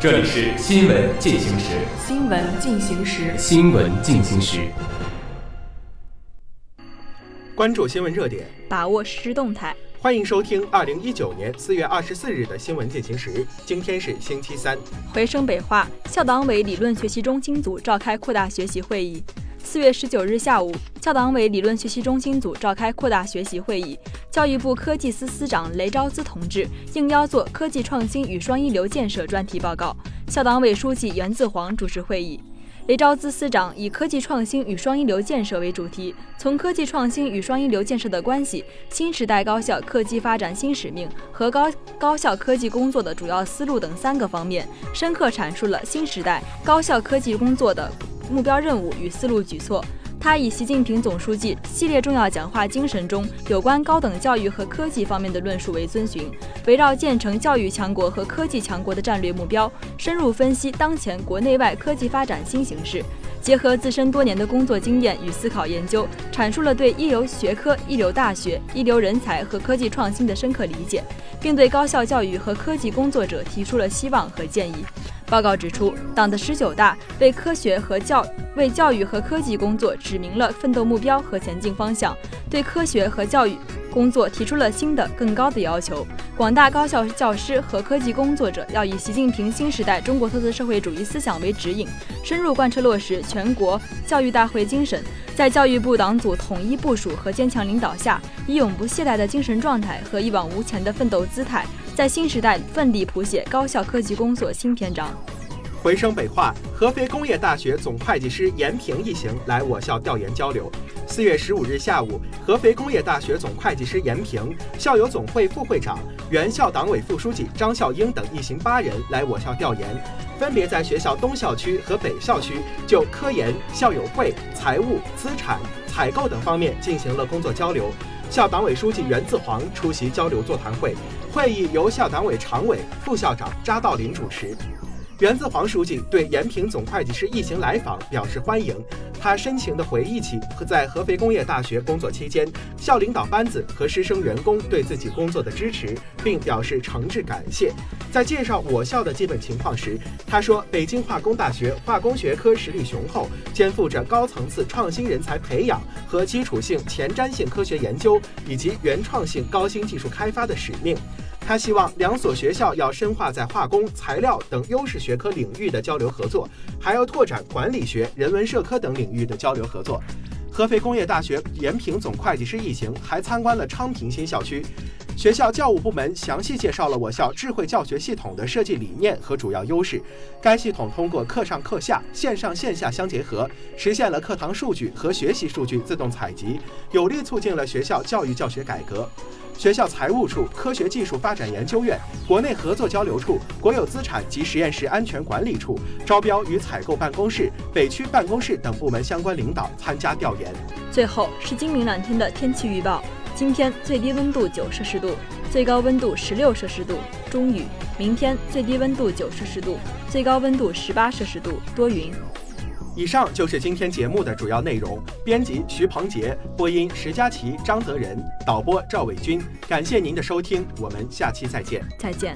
这里是新闻进行时。新闻进行时。新闻进行时。关注新闻热点，把握实时动态。欢迎收听二零一九年四月二十四日的新闻进行时。今天是星期三。回声北化校党委理论学习中心组召开扩大学习会议。四月十九日下午，校党委理论学习中心组召开扩大学习会议。教育部科技司司长雷昭姿同志应邀做科技创新与双一流建设专题报告，校党委书记袁自煌主持会议。雷昭姿司长以科技创新与双一流建设为主题，从科技创新与双一流建设的关系、新时代高校科技发展新使命和高高校科技工作的主要思路等三个方面，深刻阐述了新时代高校科技工作的目标任务与思路举措。他以习近平总书记系列重要讲话精神中有关高等教育和科技方面的论述为遵循，围绕建成教育强国和科技强国的战略目标，深入分析当前国内外科技发展新形势，结合自身多年的工作经验与思考研究，阐述了对一流学科、一流大学、一流人才和科技创新的深刻理解，并对高校教育和科技工作者提出了希望和建议。报告指出，党的十九大为科学和教为教育和科技工作指明了奋斗目标和前进方向，对科学和教育工作提出了新的、更高的要求。广大高校教师和科技工作者要以习近平新时代中国特色社会主义思想为指引，深入贯彻落实全国教育大会精神，在教育部党组统一部署和坚强领导下，以永不懈怠的精神状态和一往无前的奋斗姿态。在新时代奋力谱写高校科技工作新篇章。回声北化，合肥工业大学总会计师严平一行来我校调研交流。四月十五日下午，合肥工业大学总会计师严平、校友总会副会长、原校党委副书记张孝英等一行八人来我校调研，分别在学校东校区和北校区就科研、校友会、财务、资产、采购等方面进行了工作交流。校党委书记袁自煌出席交流座谈会。会议由校党委常委、副校长扎道林主持。源自黄书记对延平总会计师一行来访表示欢迎，他深情地回忆起和在合肥工业大学工作期间，校领导班子和师生员工对自己工作的支持，并表示诚挚感谢。在介绍我校的基本情况时，他说：“北京化工大学化工学科实力雄厚，肩负着高层次创新人才培养和基础性前瞻性科学研究以及原创性高新技术开发的使命。”他希望两所学校要深化在化工、材料等优势学科领域的交流合作，还要拓展管理学、人文社科等领域的交流合作。合肥工业大学延平总会计师一行还参观了昌平新校区，学校教务部门详细介绍了我校智慧教学系统的设计理念和主要优势。该系统通过课上课下、线上线下相结合，实现了课堂数据和学习数据自动采集，有力促进了学校教育教学改革。学校财务处、科学技术发展研究院、国内合作交流处、国有资产及实验室安全管理处、招标与采购办公室、北区办公室等部门相关领导参加调研。最后是今明两天的天气预报：今天最低温度九摄氏度，最高温度十六摄氏度，中雨；明天最低温度九摄氏度，最高温度十八摄氏度，多云。以上就是今天节目的主要内容。编辑徐鹏杰，播音石佳琪、张泽仁，导播赵伟军。感谢您的收听，我们下期再见。再见。